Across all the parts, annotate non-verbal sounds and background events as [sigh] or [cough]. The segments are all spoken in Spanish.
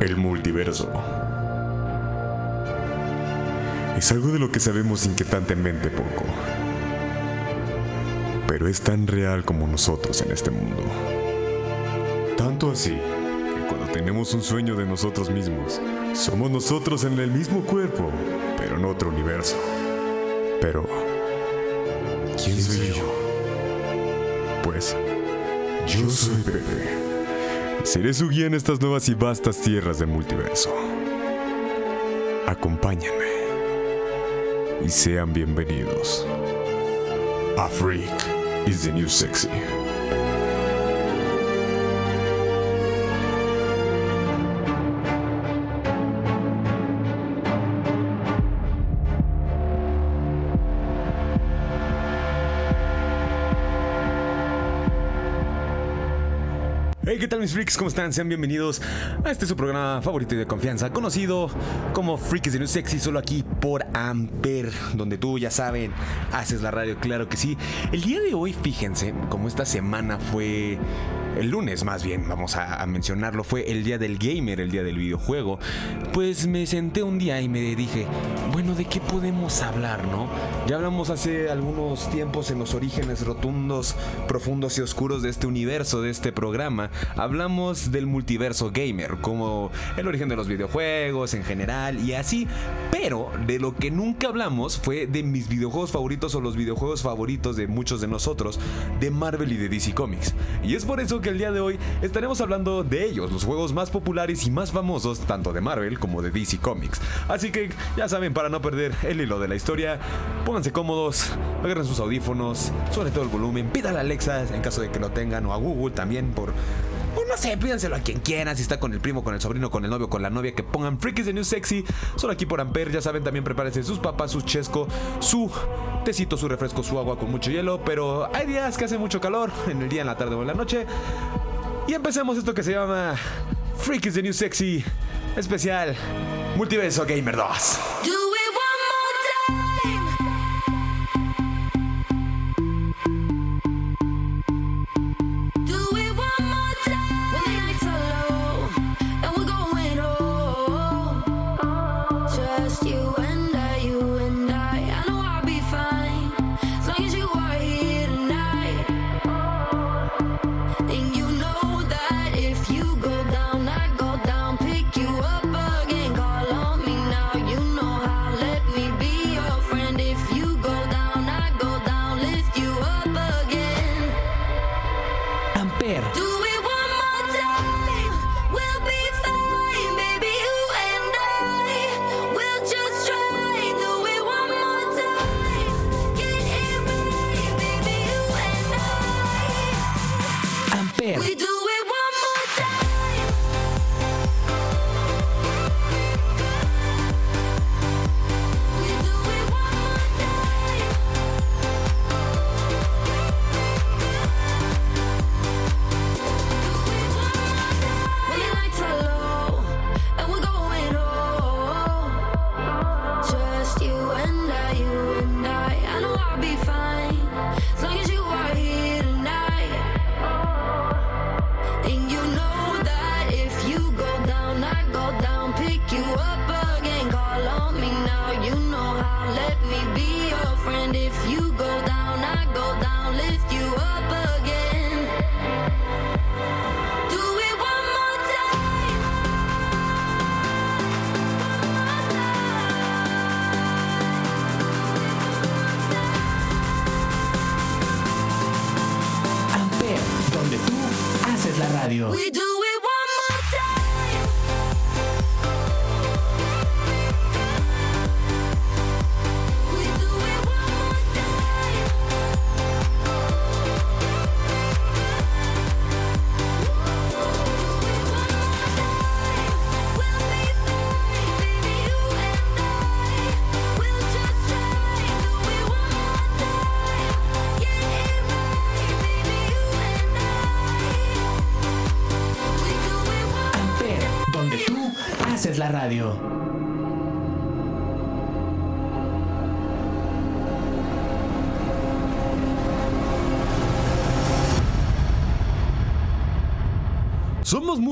El multiverso. Es algo de lo que sabemos inquietantemente poco. Pero es tan real como nosotros en este mundo. Tanto así que cuando tenemos un sueño de nosotros mismos, somos nosotros en el mismo cuerpo, pero en otro universo. Pero, ¿quién soy yo? Pues, yo soy Pepe. Seré su guía en estas nuevas y vastas tierras del multiverso. Acompáñenme y sean bienvenidos. A freak is the new sexy. Tal mis freaks? ¿Cómo están? Sean bienvenidos a este su programa favorito y de confianza, conocido como Freaks de New Sexy, solo aquí por Amper, donde tú ya saben, haces la radio, claro que sí. El día de hoy, fíjense, como esta semana fue el lunes más bien, vamos a, mencionarlo, fue el día del gamer, el día del videojuego, pues me senté un día y me dije, bueno, ¿de qué podemos hablar, no? Ya hablamos hace algunos tiempos en los orígenes rotundos, profundos y oscuros de este universo, de este programa. Hablamos del multiverso gamer, como el origen de los videojuegos en general y así. Pero de lo que nunca hablamos fue de mis videojuegos favoritos o los videojuegos favoritos de muchos de nosotros, de Marvel y de DC Comics. Y es por eso que el día de hoy estaremos hablando de ellos, los juegos más populares y más famosos, tanto de Marvel como de DC Comics. Así que ya saben, para no perder el hilo de la historia, pónganse cómodos, agarren sus audífonos, sobre todo el volumen, pídale a Alexa en caso de que lo tengan o a Google también por o no sé, pídanselo a quien quiera, si está con el primo, con el sobrino, con el novio, con la novia, que pongan Freakies de New Sexy, solo aquí por Amper, ya saben, también prepárense sus papas, su chesco, su tecito, su refresco, su agua con mucho hielo, pero hay días que hace mucho calor, en el día, en la tarde o en la noche, y empecemos esto que se llama Freakies de New Sexy, especial Multiverso Gamer 2. You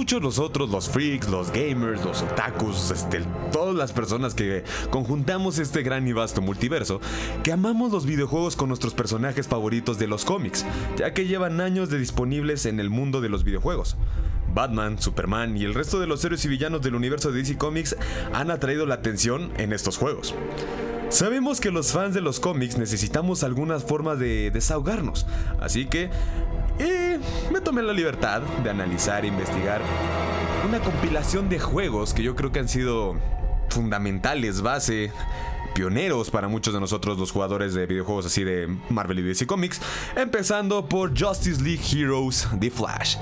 muchos nosotros, los freaks, los gamers, los otakus, este, todas las personas que conjuntamos este gran y vasto multiverso, que amamos los videojuegos con nuestros personajes favoritos de los cómics, ya que llevan años de disponibles en el mundo de los videojuegos. Batman, Superman y el resto de los héroes y villanos del universo de DC Comics han atraído la atención en estos juegos. Sabemos que los fans de los cómics necesitamos alguna forma de desahogarnos, así que eh, me tomé la libertad de analizar e investigar una compilación de juegos que yo creo que han sido fundamentales, base, pioneros para muchos de nosotros los jugadores de videojuegos así de Marvel y DC Comics, empezando por Justice League Heroes The Flash.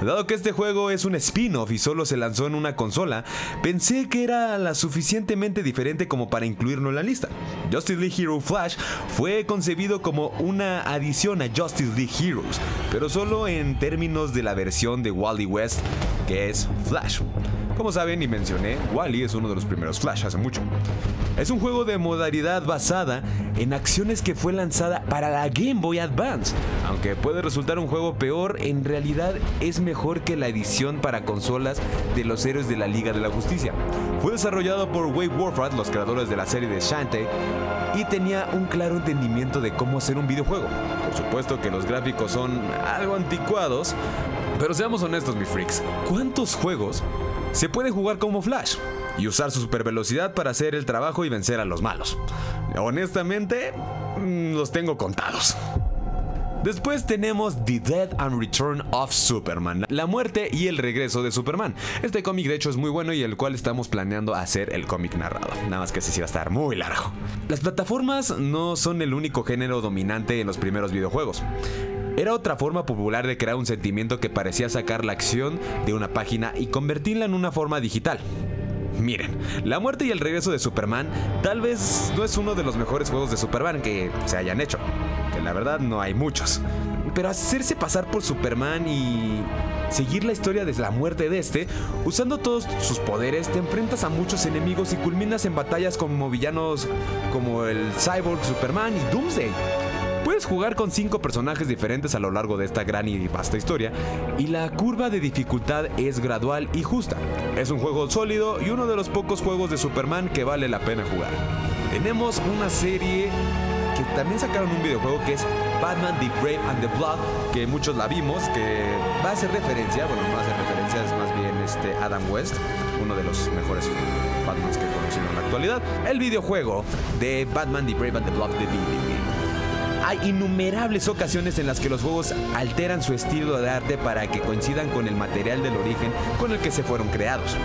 Dado que este juego es un spin-off y solo se lanzó en una consola, pensé que era la suficientemente diferente como para incluirlo en la lista. Justice League Hero Flash fue concebido como una adición a Justice League Heroes, pero solo en términos de la versión de Wally West, que es Flash. Como saben y mencioné, Wally es uno de los primeros Flash hace mucho. Es un juego de modalidad basada en acciones que fue lanzada para la Game Boy Advance. Aunque puede resultar un juego peor, en realidad es mejor que la edición para consolas de los héroes de la Liga de la Justicia. Fue desarrollado por Wave Warfrat, los creadores de la serie de Shantae, y tenía un claro entendimiento de cómo hacer un videojuego. Por supuesto que los gráficos son algo anticuados, pero seamos honestos, mis freaks. ¿Cuántos juegos se puede jugar como Flash y usar su super velocidad para hacer el trabajo y vencer a los malos. Honestamente, mm, los tengo contados. Después tenemos The Death and Return of Superman, la muerte y el regreso de Superman. Este cómic de hecho es muy bueno y el cual estamos planeando hacer el cómic narrado. Nada más que ese sí va a estar muy largo. Las plataformas no son el único género dominante en los primeros videojuegos. Era otra forma popular de crear un sentimiento que parecía sacar la acción de una página y convertirla en una forma digital. Miren, la muerte y el regreso de Superman tal vez no es uno de los mejores juegos de Superman que se hayan hecho, que la verdad no hay muchos. Pero hacerse pasar por Superman y seguir la historia desde la muerte de este, usando todos sus poderes, te enfrentas a muchos enemigos y culminas en batallas como villanos como el Cyborg, Superman y Doomsday. Puedes jugar con 5 personajes diferentes a lo largo de esta gran y vasta historia, y la curva de dificultad es gradual y justa. Es un juego sólido y uno de los pocos juegos de Superman que vale la pena jugar. Tenemos una serie que también sacaron un videojuego que es Batman The Brave and the Blood, que muchos la vimos, que va a hacer referencia, bueno, no va a hacer referencia, es más bien este Adam West, uno de los mejores Batmans que he en la actualidad. El videojuego de Batman The Brave and the Blood de Billy. Hay innumerables ocasiones en las que los juegos alteran su estilo de arte para que coincidan con el material del origen con el que se fueron creados.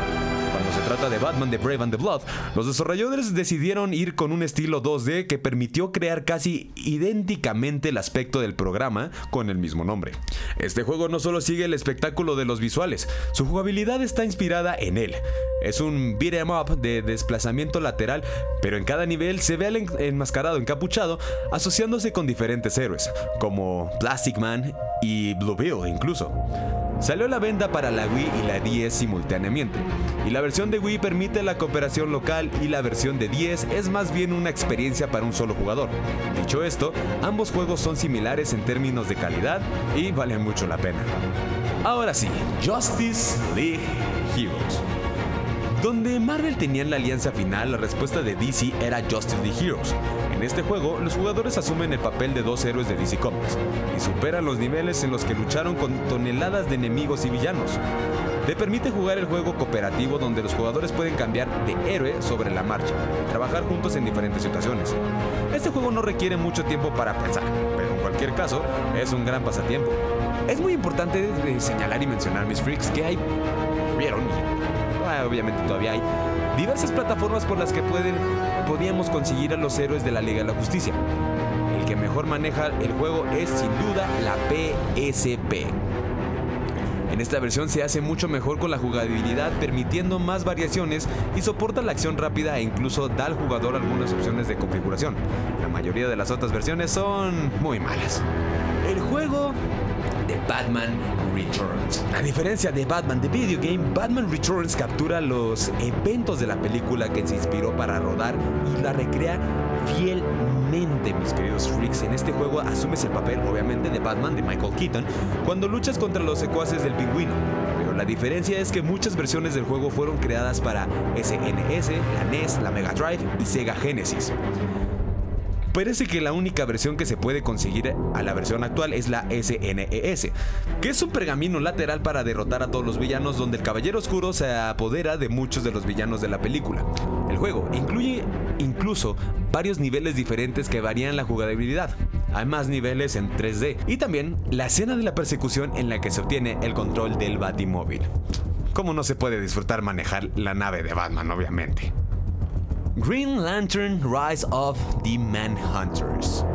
Se trata de Batman The Brave and the Blood, los desarrolladores decidieron ir con un estilo 2D que permitió crear casi idénticamente el aspecto del programa con el mismo nombre. Este juego no solo sigue el espectáculo de los visuales, su jugabilidad está inspirada en él. Es un beat 'em up de desplazamiento lateral, pero en cada nivel se ve al en- enmascarado encapuchado asociándose con diferentes héroes, como Plastic Man y Blue Bill incluso. Salió la venta para la Wii y la 10 simultáneamente, y la versión de Wii permite la cooperación local y la versión de 10 es más bien una experiencia para un solo jugador. Dicho esto, ambos juegos son similares en términos de calidad y valen mucho la pena. Ahora sí, Justice League Heroes. Donde Marvel tenían la alianza final, la respuesta de DC era Justice League Heroes. En este juego, los jugadores asumen el papel de dos héroes de DC Comics y superan los niveles en los que lucharon con toneladas de enemigos y villanos. Te permite jugar el juego cooperativo donde los jugadores pueden cambiar de héroe sobre la marcha y trabajar juntos en diferentes situaciones. Este juego no requiere mucho tiempo para pensar, pero en cualquier caso es un gran pasatiempo. Es muy importante eh, señalar y mencionar, mis freaks, que hay, vieron, obviamente todavía hay diversas plataformas por las que pueden, podíamos conseguir a los héroes de la Liga de la Justicia. El que mejor maneja el juego es sin duda la PSP. En esta versión se hace mucho mejor con la jugabilidad, permitiendo más variaciones y soporta la acción rápida e incluso da al jugador algunas opciones de configuración. La mayoría de las otras versiones son muy malas. Batman Returns. A diferencia de Batman The Video Game, Batman Returns captura los eventos de la película que se inspiró para rodar y la recrea fielmente, mis queridos freaks. En este juego asumes el papel, obviamente, de Batman de Michael Keaton cuando luchas contra los secuaces del pingüino. Pero la diferencia es que muchas versiones del juego fueron creadas para SNES, la NES, la Mega Drive y Sega Genesis. Parece que la única versión que se puede conseguir a la versión actual es la SNES, que es un pergamino lateral para derrotar a todos los villanos donde el Caballero Oscuro se apodera de muchos de los villanos de la película. El juego incluye incluso varios niveles diferentes que varían la jugabilidad. Hay más niveles en 3D y también la escena de la persecución en la que se obtiene el control del Batimóvil. ¿Cómo no se puede disfrutar manejar la nave de Batman, obviamente? Green Lantern Rise of the Manhunters.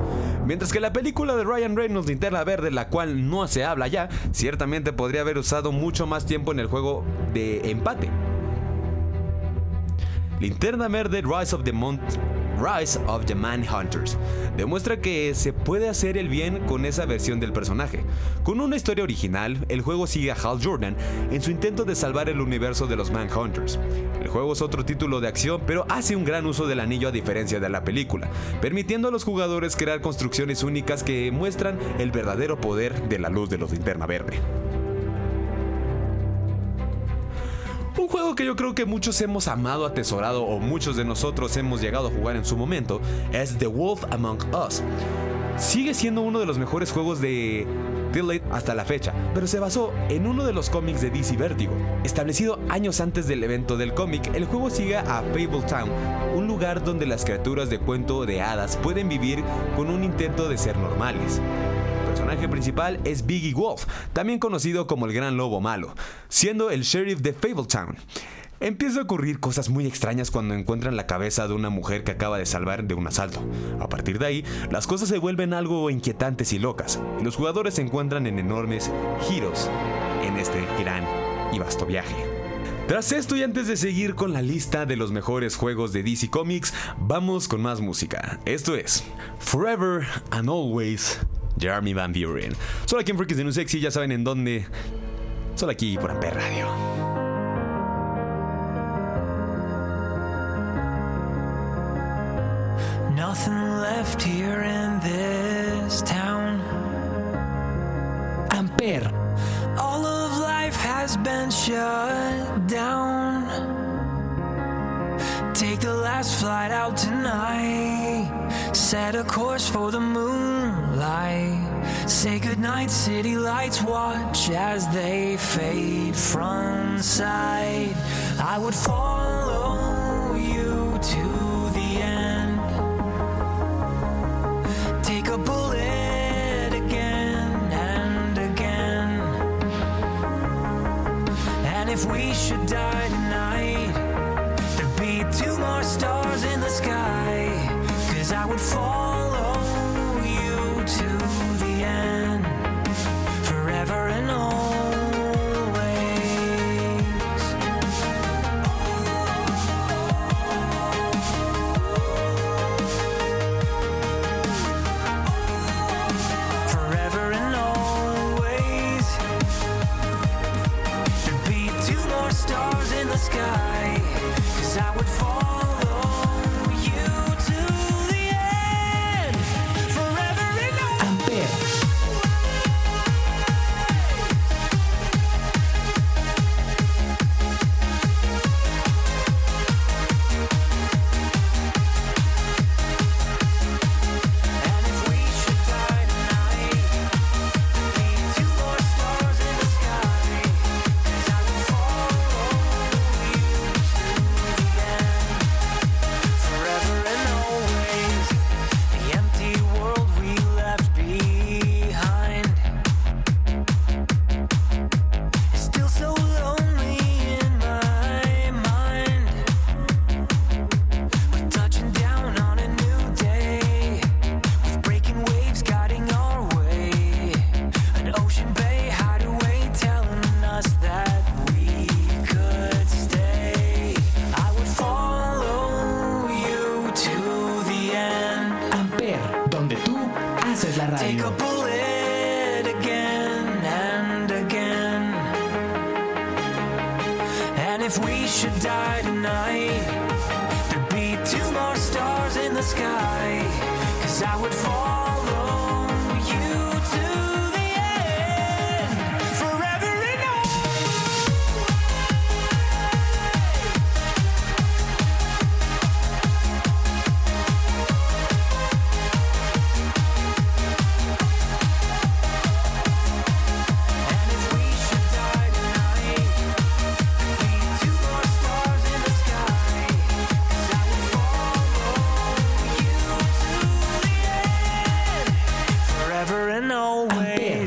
Mientras que la película de Ryan Reynolds Linterna Verde, la cual no se habla ya, ciertamente podría haber usado mucho más tiempo en el juego de empate. Linterna Verde Rise of the Mont Rise of the Manhunters demuestra que se puede hacer el bien con esa versión del personaje. Con una historia original, el juego sigue a Hal Jordan en su intento de salvar el universo de los Manhunters. El juego es otro título de acción, pero hace un gran uso del anillo a diferencia de la película, permitiendo a los jugadores crear construcciones únicas que muestran el verdadero poder de la luz de los linterna verde. Un juego que yo creo que muchos hemos amado, atesorado o muchos de nosotros hemos llegado a jugar en su momento es The Wolf Among Us. Sigue siendo uno de los mejores juegos de Delete hasta la fecha, pero se basó en uno de los cómics de DC Vertigo. Establecido años antes del evento del cómic, el juego sigue a Fable Town, un lugar donde las criaturas de cuento de hadas pueden vivir con un intento de ser normales. Personaje principal es Biggie Wolf, también conocido como el Gran Lobo Malo, siendo el sheriff de Fabletown. Empieza a ocurrir cosas muy extrañas cuando encuentran la cabeza de una mujer que acaba de salvar de un asalto. A partir de ahí, las cosas se vuelven algo inquietantes y locas, y los jugadores se encuentran en enormes giros en este gran y vasto viaje. Tras esto y antes de seguir con la lista de los mejores juegos de DC Comics, vamos con más música. Esto es Forever and Always Jeremy Van Buren. Solo aquí en Freaks de New Sexy, ya saben en dónde. Solo aquí por Amper Radio. Nothing left here in this town. Amper, All of life has been shut down. Take the last flight out tonight. Set a course for the moonlight. Say goodnight, city lights. Watch as they fade from sight. I would follow you to the end. Take a bullet again and again. And if we should die tonight,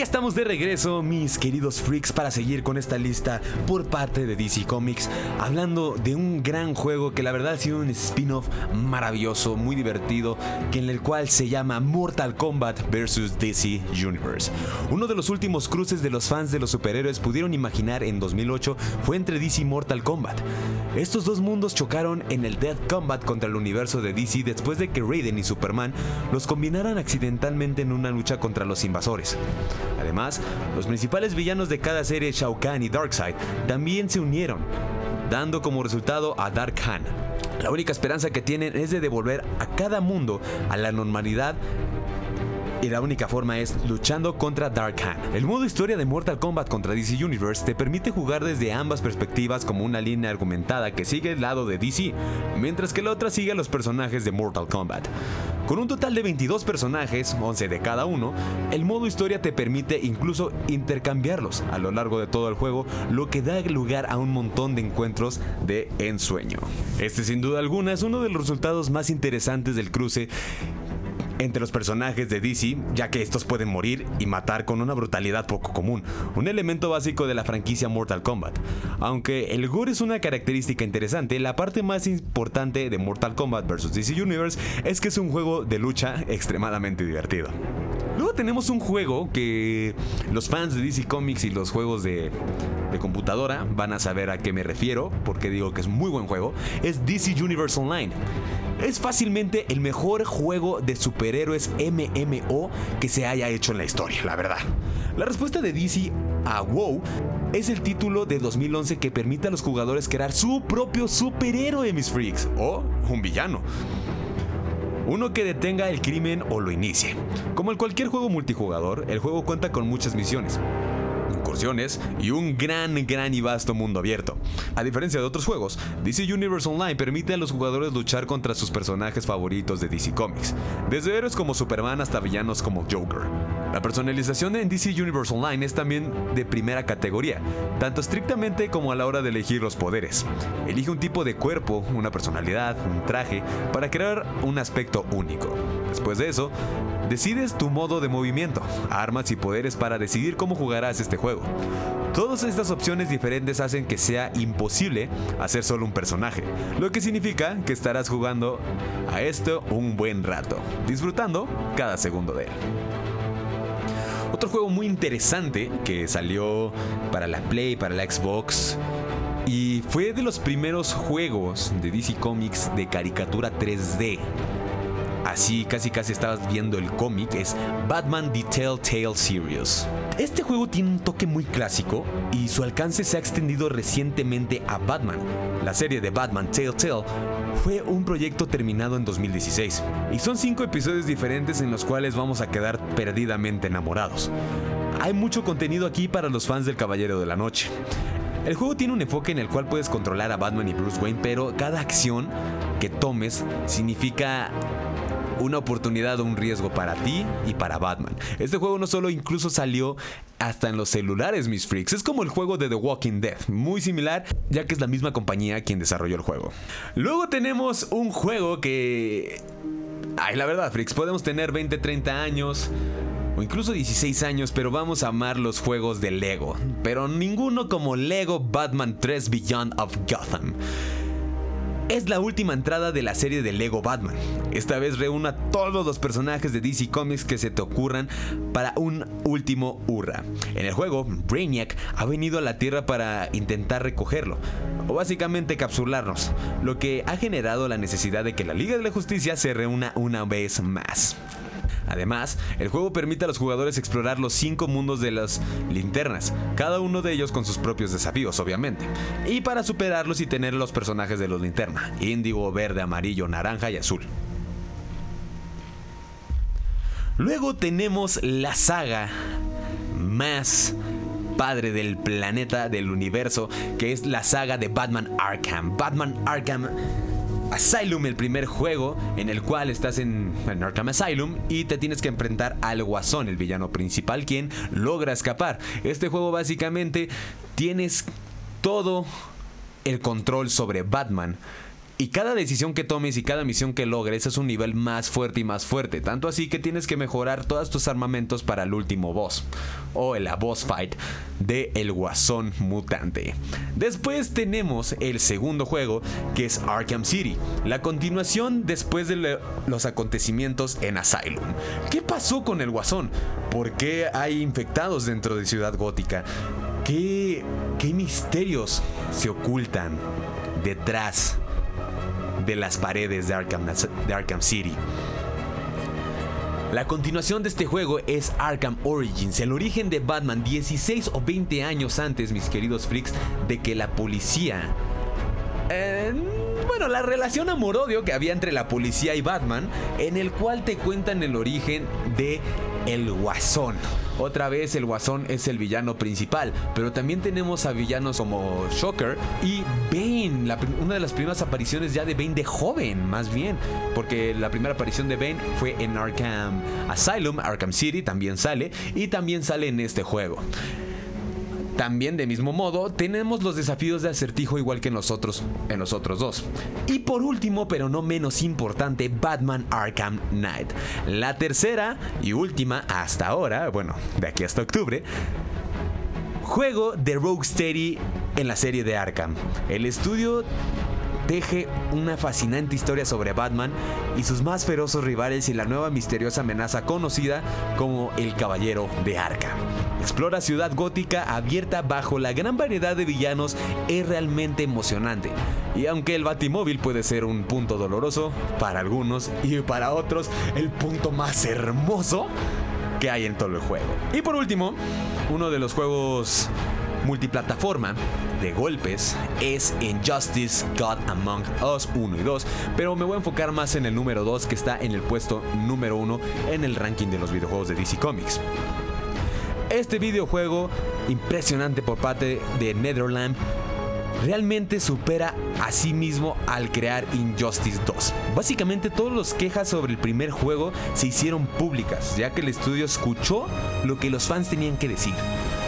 Ya estamos de regreso, mis queridos freaks, para seguir con esta lista por parte de DC Comics, hablando de un gran juego que la verdad ha sido un spin-off maravilloso, muy divertido, que en el cual se llama Mortal Kombat vs. DC Universe. Uno de los últimos cruces de los fans de los superhéroes pudieron imaginar en 2008 fue entre DC y Mortal Kombat. Estos dos mundos chocaron en el Death Combat contra el universo de DC después de que Raiden y Superman los combinaran accidentalmente en una lucha contra los invasores. Además, los principales villanos de cada serie, Shao Kahn y Darkseid, también se unieron, dando como resultado a Dark Khan. La única esperanza que tienen es de devolver a cada mundo a la normalidad y la única forma es luchando contra Dark Khan. El modo historia de Mortal Kombat contra DC Universe te permite jugar desde ambas perspectivas como una línea argumentada que sigue el lado de DC, mientras que la otra sigue a los personajes de Mortal Kombat. Con un total de 22 personajes, 11 de cada uno, el modo historia te permite incluso intercambiarlos a lo largo de todo el juego, lo que da lugar a un montón de encuentros de ensueño. Este sin duda alguna es uno de los resultados más interesantes del cruce entre los personajes de DC, ya que estos pueden morir y matar con una brutalidad poco común, un elemento básico de la franquicia Mortal Kombat. Aunque el gore es una característica interesante, la parte más importante de Mortal Kombat vs DC Universe es que es un juego de lucha extremadamente divertido. Luego tenemos un juego que los fans de DC Comics y los juegos de, computadora van a saber a qué me refiero, porque digo que es muy buen juego, es DC Universe Online. Es fácilmente el mejor juego de superhéroes MMO que se haya hecho en la historia, la verdad. La respuesta de DC a WoW es el título de 2011 que permite a los jugadores crear su propio superhéroe, mis freaks, o un villano. Uno que detenga el crimen o lo inicie. Como en cualquier juego multijugador, el juego cuenta con muchas misiones, y un gran, gran y vasto mundo abierto. A diferencia de otros juegos, DC Universe Online permite a los jugadores luchar contra sus personajes favoritos de DC Comics, desde héroes como Superman hasta villanos como Joker. La personalización en DC Universe Online es también de primera categoría, tanto estrictamente como a la hora de elegir los poderes. Elige un tipo de cuerpo, una personalidad, un traje, para crear un aspecto único. Después de eso, decides tu modo de movimiento, armas y poderes para decidir cómo jugarás este juego. Todas estas opciones diferentes hacen que sea imposible hacer solo un personaje, lo que significa que estarás jugando a esto un buen rato, disfrutando cada segundo de él. Otro juego muy interesante que salió para la Play, para la Xbox. Y fue de los primeros juegos de DC Comics de caricatura 3D. Así casi casi estabas viendo el cómic, es Batman The Telltale Series. Este juego tiene un toque muy clásico y su alcance se ha extendido recientemente a Batman. La serie de Batman Telltale fue un proyecto terminado en 2016 y son cinco episodios diferentes en los cuales vamos a quedar perdidamente enamorados. Hay mucho contenido aquí para los fans del Caballero de la Noche. El juego tiene un enfoque en el cual puedes controlar a Batman y Bruce Wayne, pero cada acción que tomes significa una oportunidad o un riesgo para ti y para Batman. Este juego no solo incluso salió hasta en los celulares, mis freaks. Es como el juego de The Walking Dead, muy similar, ya que es la misma compañía quien desarrolló el juego. Luego tenemos un juego que... Ay, la verdad, freaks, podemos tener 20, 30 años o incluso 16 años, pero vamos a amar los juegos de Lego. Pero ninguno como Lego Batman 3 Beyond of Gotham. Es la última entrada de la serie de Lego Batman. Esta vez reúne a todos los personajes de DC Comics que se te ocurran para un último hurra. En el juego, Brainiac ha venido a la Tierra para intentar recogerlo, o básicamente capsularnos, lo que ha generado la necesidad de que la Liga de la Justicia se reúna una vez más. Además, el juego permite a los jugadores explorar los cinco mundos de las linternas, cada uno de ellos con sus propios desafíos, obviamente. Y para superarlos y tener los personajes de los linterna, índigo, verde, amarillo, naranja y azul. Luego tenemos la saga más padre del planeta, del universo, que es la saga de Batman Arkham. Batman Arkham Asylum, el primer juego en el cual estás en, en, Asylum y te tienes que enfrentar al Guasón, el villano principal, quien logra escapar. Este juego básicamente tienes todo el control sobre Batman. Y cada decisión que tomes y cada misión que logres es un nivel más fuerte y más fuerte. Tanto así que tienes que mejorar todos tus armamentos para el último boss. O la boss fight de El Guasón Mutante. Después tenemos el segundo juego que es Arkham City. La continuación después de los acontecimientos en Asylum. ¿Qué pasó con el Guasón? ¿Por qué hay infectados dentro de Ciudad Gótica? ¿Qué, qué misterios se ocultan detrás de las paredes de Arkham, City. La continuación de este juego es Arkham Origins, el origen de Batman 16 o 20 años antes, mis queridos freaks, de que la policía... eh, bueno, la relación amor-odio que había entre la policía y Batman, en el cual te cuentan el origen de el Guasón. Otra vez el Guasón es el villano principal, pero también tenemos a villanos como Shocker y Bane, una de las primeras apariciones ya de Bane de joven, más bien, porque la primera aparición de Bane fue en Arkham Asylum, Arkham City también sale y también sale en este juego. También de mismo modo tenemos los desafíos de acertijo igual que en los otros, en los otros dos. Y por último, pero no menos importante, Batman Arkham Knight. La tercera y última hasta ahora, bueno, de aquí hasta octubre, juego de Rocksteady en la serie de Arkham. El estudio teje una fascinante historia sobre Batman y sus más feroces rivales y la nueva misteriosa amenaza conocida como el Caballero de Arkham. Explora Ciudad Gótica abierta bajo la gran variedad de villanos es realmente emocionante. Y aunque el Batimóvil puede ser un punto doloroso para algunos y para otros el punto más hermoso que hay en todo el juego. Y por último, uno de los juegos multiplataforma de golpes es Injustice God Among Us 1 y 2, pero me voy a enfocar más en el número 2 que está en el puesto número 1 en el ranking de los videojuegos de DC Comics. Este videojuego impresionante por parte de Netherland realmente supera a sí mismo al crear Injustice 2. Básicamente todas las quejas sobre el primer juego se hicieron públicas, ya que el estudio escuchó lo que los fans tenían que decir.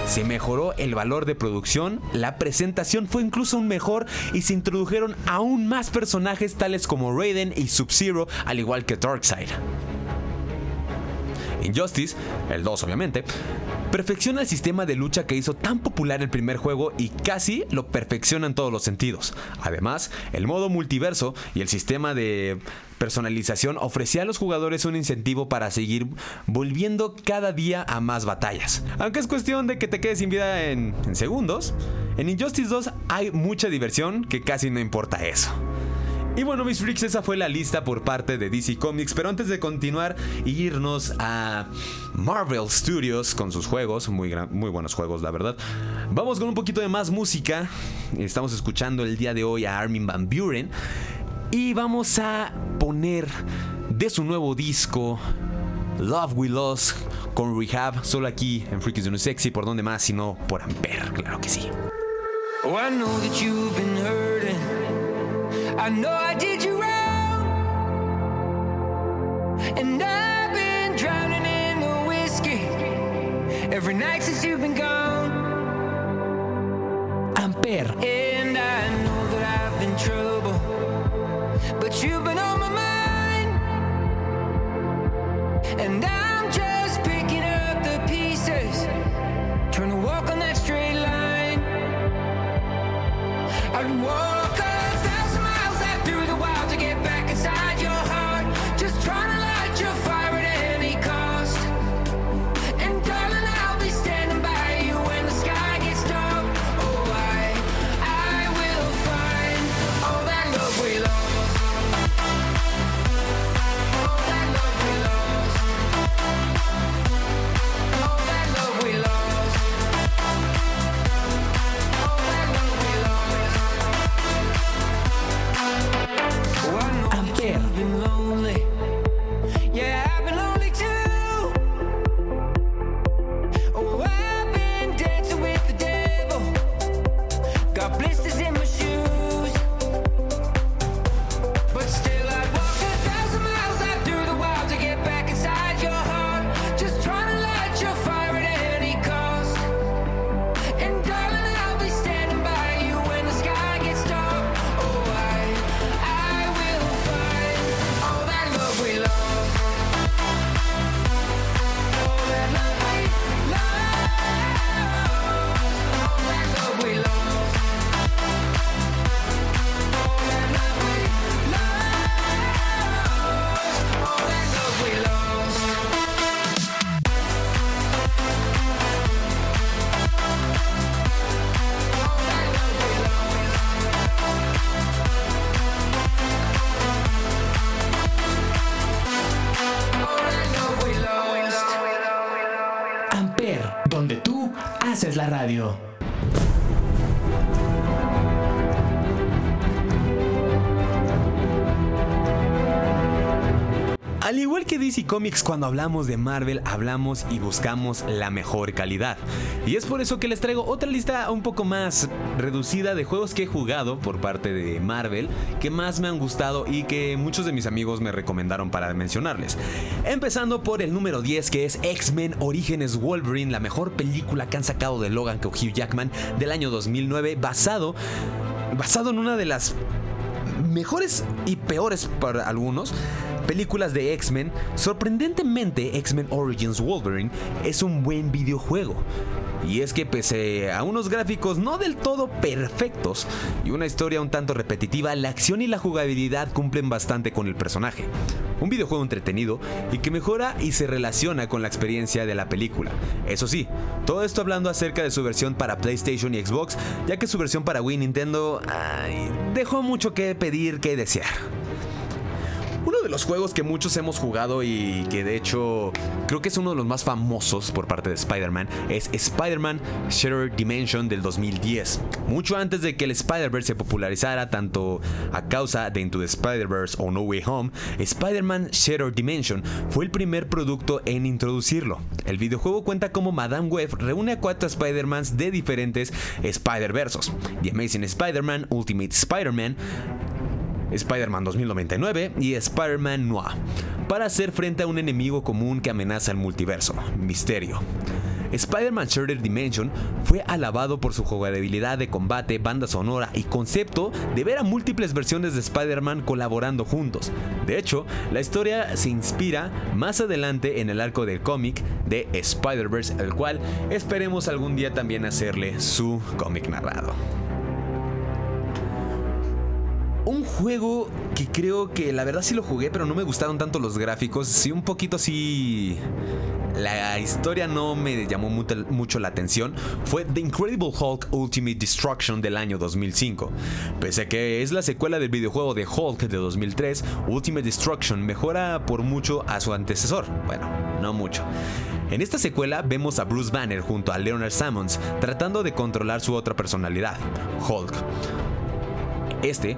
Se mejoró el valor de producción, la presentación fue incluso un mejor y se introdujeron aún más personajes tales como Raiden y Sub-Zero, al igual que Darkseid. Injustice, el 2 obviamente, perfecciona el sistema de lucha que hizo tan popular el primer juego y casi lo perfecciona en todos los sentidos. Además, el modo multiverso y el sistema de personalización ofrecía a los jugadores un incentivo para seguir volviendo cada día a más batallas. Aunque es cuestión de que te quedes sin vida en, en segundos, en Injustice 2 hay mucha diversión que casi no importa eso. Y bueno, mis freaks, esa fue la lista por parte de DC Comics. Pero antes de continuar e irnos a Marvel Studios con sus juegos, muy, gran- muy buenos juegos, la verdad. Vamos con un poquito de más música. Estamos escuchando el día de hoy a Armin Van Buren. Y vamos a poner de su nuevo disco. Love We Lost con Rehab, solo aquí en Freakies No Sexy, por donde más, sino por Amper, claro que sí. Oh, I know that you've been hurting. I know I did you wrong. And I've been drowning in the whiskey every night since you've been gone. Amper. And I know that I've been trouble, but you've been on my mind. And I'm just picking up the pieces, trying to walk on that straight line. I'd walk Comics, cuando hablamos de Marvel, hablamos y buscamos la mejor calidad. Y es por eso que les traigo otra lista un poco más reducida de juegos que he jugado por parte de Marvel, que más me han gustado y que muchos de mis amigos me recomendaron para mencionarles. Empezando por el número 10, que es X-Men Orígenes Wolverine, la mejor película que han sacado de Logan con Hugh Jackman del año 2009, basado, basado en una de las mejores y peores para algunos películas de X-Men, sorprendentemente X-Men Origins Wolverine es un buen videojuego. Y es que pese a unos gráficos no del todo perfectos y una historia un tanto repetitiva, la acción y la jugabilidad cumplen bastante con el personaje. Un videojuego entretenido y que mejora y se relaciona con la experiencia de la película. Eso sí, todo esto hablando acerca de su versión para PlayStation y Xbox, ya que su versión para Wii Nintendo dejó mucho que pedir que desear. Uno de los juegos que muchos hemos jugado y que de hecho creo que es uno de los más famosos por parte de Spider-Man es Spider-Man Shattered Dimension del 2010. Mucho antes de que el Spider-Verse se popularizara tanto a causa de Into the Spider-Verse o No Way Home, Spider-Man Shattered Dimension fue el primer producto en introducirlo. El videojuego cuenta como Madame Web reúne a cuatro Spider-Mans de diferentes Spider-Versos. The Amazing Spider-Man, Ultimate Spider-Man, Spider-Man 2099 y Spider-Man Noir, para hacer frente a un enemigo común que amenaza el multiverso, Misterio. Spider-Man Shattered Dimension fue alabado por su jugabilidad de combate, banda sonora y concepto de ver a múltiples versiones de Spider-Man colaborando juntos. De hecho, la historia se inspira más adelante en el arco del cómic de Spider-Verse, el cual esperemos algún día también hacerle su cómic narrado. Un juego que creo que la verdad sí lo jugué, pero no me gustaron tanto los gráficos. Sí, un poquito sí. La historia no me llamó mucho la atención. Fue The Incredible Hulk Ultimate Destruction del año 2005. Pese a que es la secuela del videojuego de Hulk de 2003, Ultimate Destruction mejora por mucho a su antecesor. Bueno, no mucho. En esta secuela vemos a Bruce Banner junto a Leonard Sammons tratando de controlar su otra personalidad, Hulk. Este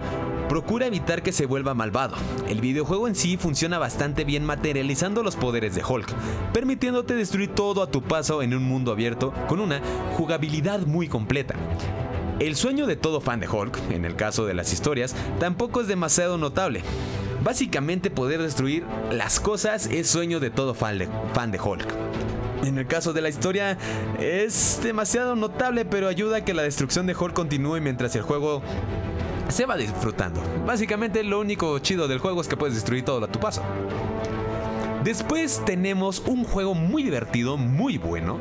procura evitar que se vuelva malvado. El videojuego en sí funciona bastante bien materializando los poderes de Hulk, permitiéndote destruir todo a tu paso en un mundo abierto con una jugabilidad muy completa. El sueño de todo fan de Hulk, en el caso de las historias, tampoco es demasiado notable. Básicamente poder destruir las cosas es sueño de todo fan de, fan de Hulk. En el caso de la historia es demasiado notable pero ayuda a que la destrucción de Hulk continúe mientras el juego se va disfrutando. Básicamente lo único chido del juego es que puedes destruir todo a tu paso. Después tenemos un juego muy divertido, muy bueno,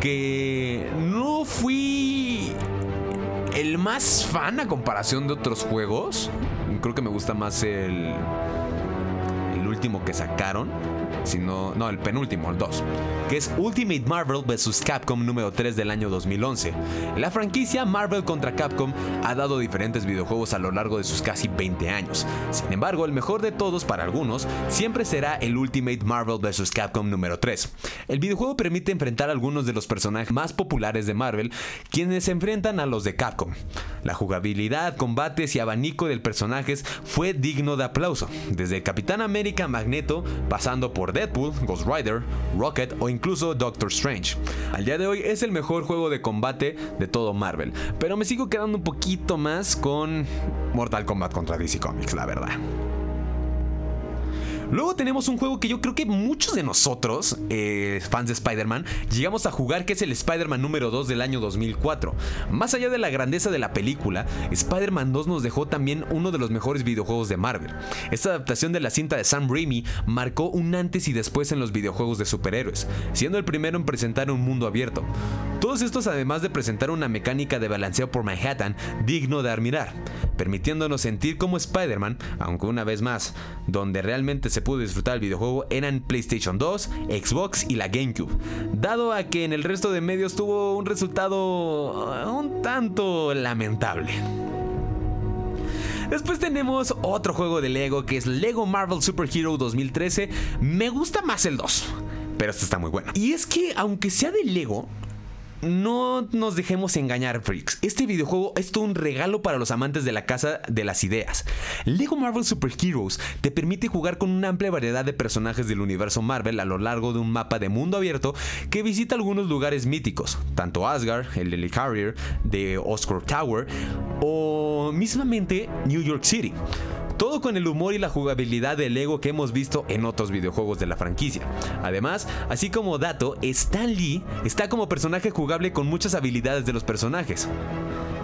que no fui el más fan a comparación de otros juegos. Creo que me gusta más el, último que sacaron. Sino, no, el penúltimo, el 2, que es Ultimate Marvel vs. Capcom número 3 del año 2011. La franquicia Marvel contra Capcom ha dado diferentes videojuegos a lo largo de sus casi 20 años. Sin embargo, el mejor de todos para algunos siempre será el Ultimate Marvel vs. Capcom número 3. El videojuego permite enfrentar a algunos de los personajes más populares de Marvel, quienes se enfrentan a los de Capcom. La jugabilidad, combates y abanico del personajes fue digno de aplauso, desde Capitán América Magneto, pasando por Deadpool, Ghost Rider, Rocket o incluso Doctor Strange. Al día de hoy es el mejor juego de combate de todo Marvel, pero me sigo quedando un poquito más con Mortal Kombat contra DC Comics, la verdad. Luego tenemos un juego que yo creo que muchos de nosotros, eh, fans de Spider-Man, llegamos a jugar, que es el Spider-Man número 2 del año 2004. Más allá de la grandeza de la película, Spider-Man 2 nos dejó también uno de los mejores videojuegos de Marvel. Esta adaptación de la cinta de Sam Raimi marcó un antes y después en los videojuegos de superhéroes, siendo el primero en presentar un mundo abierto. Todos estos además de presentar una mecánica de balanceo por Manhattan digno de admirar, permitiéndonos sentir como Spider-Man, aunque una vez más, donde realmente se pudo disfrutar el videojuego eran PlayStation 2, Xbox y la GameCube, dado a que en el resto de medios tuvo un resultado uh, un tanto lamentable. Después tenemos otro juego de Lego que es Lego Marvel Super Hero 2013. Me gusta más el 2, pero este está muy bueno. Y es que aunque sea de Lego, no nos dejemos engañar, freaks. Este videojuego es todo un regalo para los amantes de la casa de las ideas. Lego Marvel Super Heroes te permite jugar con una amplia variedad de personajes del universo Marvel a lo largo de un mapa de mundo abierto que visita algunos lugares míticos, tanto Asgard, el Helicarrier de Oscorp Tower o mismamente New York City. Todo con el humor y la jugabilidad de Lego que hemos visto en otros videojuegos de la franquicia. Además, así como dato, Stan Lee está como personaje jugable con muchas habilidades de los personajes,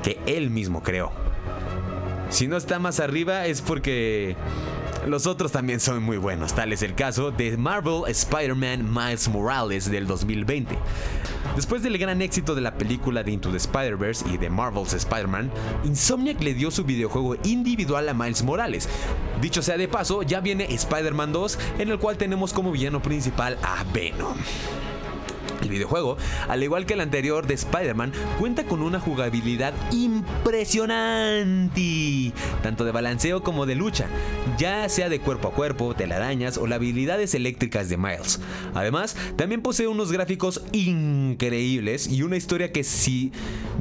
que él mismo creó. Si no está más arriba es porque los otros también son muy buenos, tal es el caso de Marvel Spider-Man Miles Morales del 2020. Después del gran éxito de la película de Into the Spider-Verse y de Marvel's Spider-Man, Insomniac le dio su videojuego individual a Miles Morales. Dicho sea de paso, ya viene Spider-Man 2, en el cual tenemos como villano principal a Venom. El videojuego, al igual que el anterior de Spider-Man, cuenta con una jugabilidad impresionante, tanto de balanceo como de lucha, ya sea de cuerpo a cuerpo, telarañas o las habilidades eléctricas de Miles. Además, también posee unos gráficos increíbles y una historia que si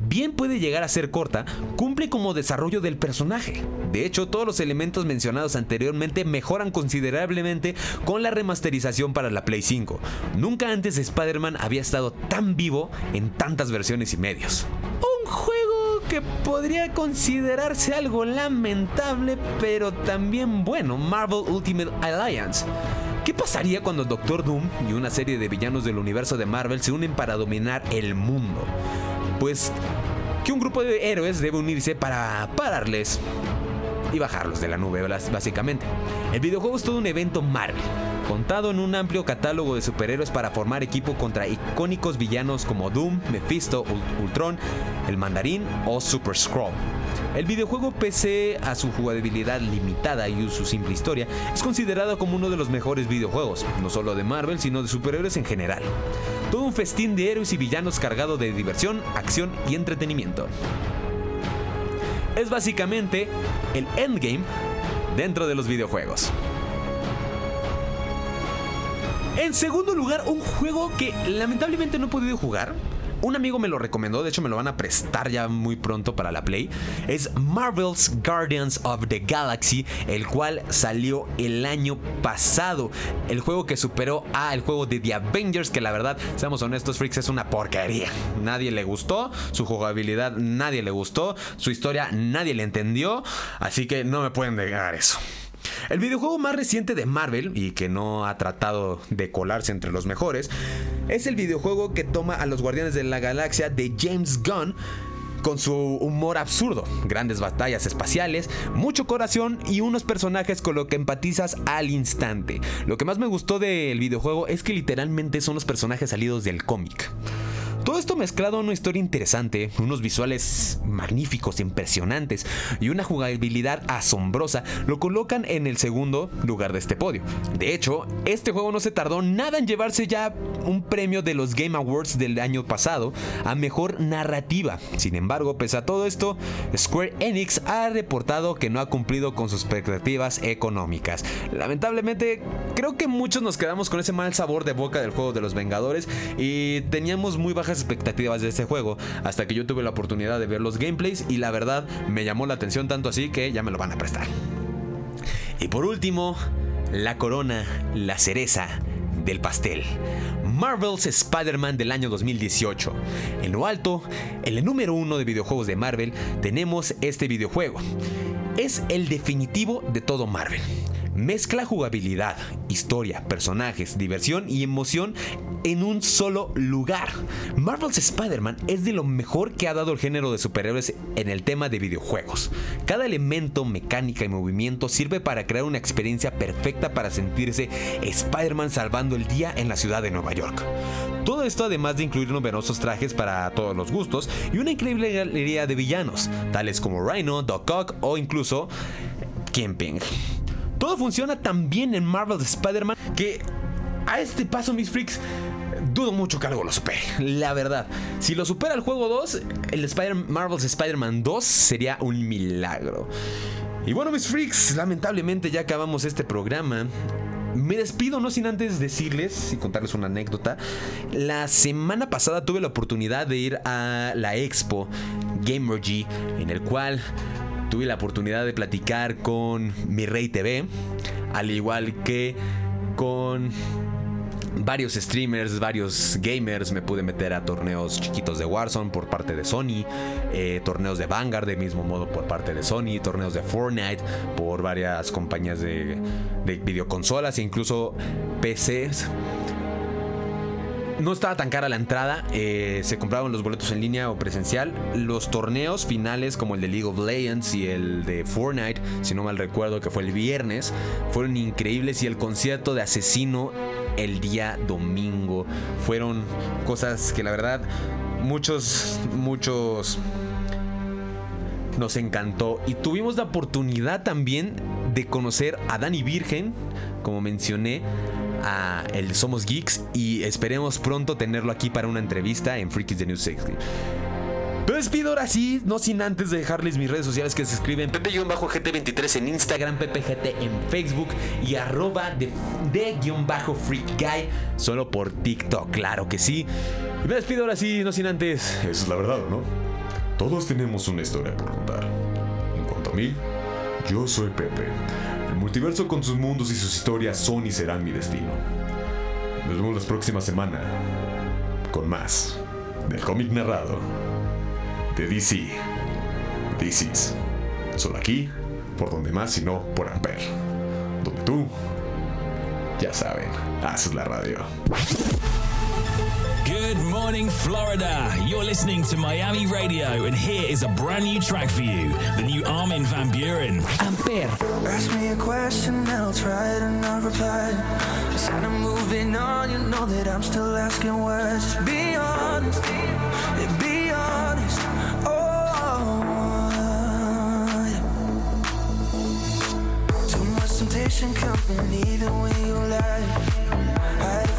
bien puede llegar a ser corta, cumple como desarrollo del personaje. De hecho, todos los elementos mencionados anteriormente mejoran considerablemente con la remasterización para la Play 5. Nunca antes Spider-Man había estado tan vivo en tantas versiones y medios. Un juego que podría considerarse algo lamentable, pero también bueno, Marvel Ultimate Alliance. ¿Qué pasaría cuando Doctor Doom y una serie de villanos del universo de Marvel se unen para dominar el mundo? Pues que un grupo de héroes debe unirse para pararles y bajarlos de la nube, básicamente. El videojuego es todo un evento Marvel, contado en un amplio catálogo de superhéroes para formar equipo contra icónicos villanos como Doom, Mephisto, Ul- Ultron, el Mandarín o Super Skrull. El videojuego, pese a su jugabilidad limitada y su simple historia, es considerado como uno de los mejores videojuegos, no solo de Marvel, sino de superhéroes en general. Todo un festín de héroes y villanos cargado de diversión, acción y entretenimiento es básicamente el endgame dentro de los videojuegos. En segundo lugar, un juego que lamentablemente no he podido jugar. Un amigo me lo recomendó, de hecho me lo van a prestar ya muy pronto para la Play. Es Marvel's Guardians of the Galaxy, el cual salió el año pasado. El juego que superó a el juego de The Avengers, que la verdad, seamos honestos, Freaks, es una porquería. Nadie le gustó, su jugabilidad nadie le gustó, su historia nadie le entendió, así que no me pueden negar eso. El videojuego más reciente de Marvel y que no ha tratado de colarse entre los mejores es el videojuego que toma a los Guardianes de la Galaxia de James Gunn con su humor absurdo, grandes batallas espaciales, mucho corazón y unos personajes con lo que empatizas al instante. Lo que más me gustó del videojuego es que literalmente son los personajes salidos del cómic. Todo esto mezclado en una historia interesante, unos visuales magníficos, impresionantes y una jugabilidad asombrosa lo colocan en el segundo lugar de este podio. De hecho, este juego no se tardó nada en llevarse ya un premio de los Game Awards del año pasado a mejor narrativa. Sin embargo, pese a todo esto, Square Enix ha reportado que no ha cumplido con sus expectativas económicas. Lamentablemente, creo que muchos nos quedamos con ese mal sabor de boca del juego de los Vengadores y teníamos muy bajas expectativas de este juego hasta que yo tuve la oportunidad de ver los gameplays y la verdad me llamó la atención tanto así que ya me lo van a prestar. Y por último, la corona, la cereza del pastel. Marvel's Spider-Man del año 2018. En lo alto, en el número uno de videojuegos de Marvel, tenemos este videojuego. Es el definitivo de todo Marvel. Mezcla jugabilidad, historia, personajes, diversión y emoción en un solo lugar. Marvel's Spider-Man es de lo mejor que ha dado el género de superhéroes en el tema de videojuegos. Cada elemento, mecánica y movimiento sirve para crear una experiencia perfecta para sentirse Spider-Man salvando el día en la ciudad de Nueva York. Todo esto además de incluir numerosos trajes para todos los gustos y una increíble galería de villanos, tales como Rhino, Doc Ock o incluso Kingpin. Todo funciona tan bien en Marvel's Spider-Man que a este paso, mis freaks, dudo mucho que algo lo supere. [laughs] La verdad, si lo supera el juego 2, el Spider Marvel's Spider-Man 2 sería un milagro. Y bueno, mis freaks, lamentablemente ya acabamos este programa. Me despido no sin antes decirles y contarles una anécdota. La semana pasada tuve la oportunidad de ir a la expo Gamergy, en el cual tuve la oportunidad de platicar con Mi Rey TV, al igual que con varios streamers, varios gamers. Me pude meter a torneos chiquitos de Warzone por parte de Sony, eh, torneos de Vanguard de mismo modo por parte de Sony, torneos de Fortnite por varias compañías de, de videoconsolas e incluso PCs. No estaba tan cara la entrada, eh, se compraban los boletos en línea o presencial. Los torneos finales como el de League of Legends y el de Fortnite, si no mal recuerdo que fue el viernes, fueron increíbles. Y el concierto de Asesino el día domingo. Fueron cosas que la verdad muchos, muchos nos encantó. Y tuvimos la oportunidad también de conocer a Dani Virgen, como mencioné, el Somos Geeks y esperemos pronto tenerlo aquí para una entrevista en Freakies de News 60. Me despido ahora sí, no sin antes de dejarles mis redes sociales que se escriben Pepe-GT23 en Instagram, PepeGT en Facebook y arroba de, de Freak Guy solo por TikTok, claro que sí. Me despido ahora sí, no sin antes. Esa es la verdad, ¿no? Todos tenemos una historia por contar. En cuanto a mí, yo soy Pepe. El multiverso con sus mundos y sus historias son y serán mi destino. Nos vemos la próxima semana con más del cómic narrado de DC. DC's. Solo aquí, por donde más, sino por Amper. Donde tú, ya saben, haces la radio. Good morning, Florida. You're listening to Miami Radio, and here is a brand new track for you the new Armin Van Buren. Amper, Ask me a question and I'll try to not reply. Instead of moving on, you know that I'm still asking why. Just be honest, yeah, be honest. Oh, yeah. Too much temptation coming even when you lie.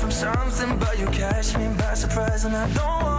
From something, but you catch me by surprise, and I don't want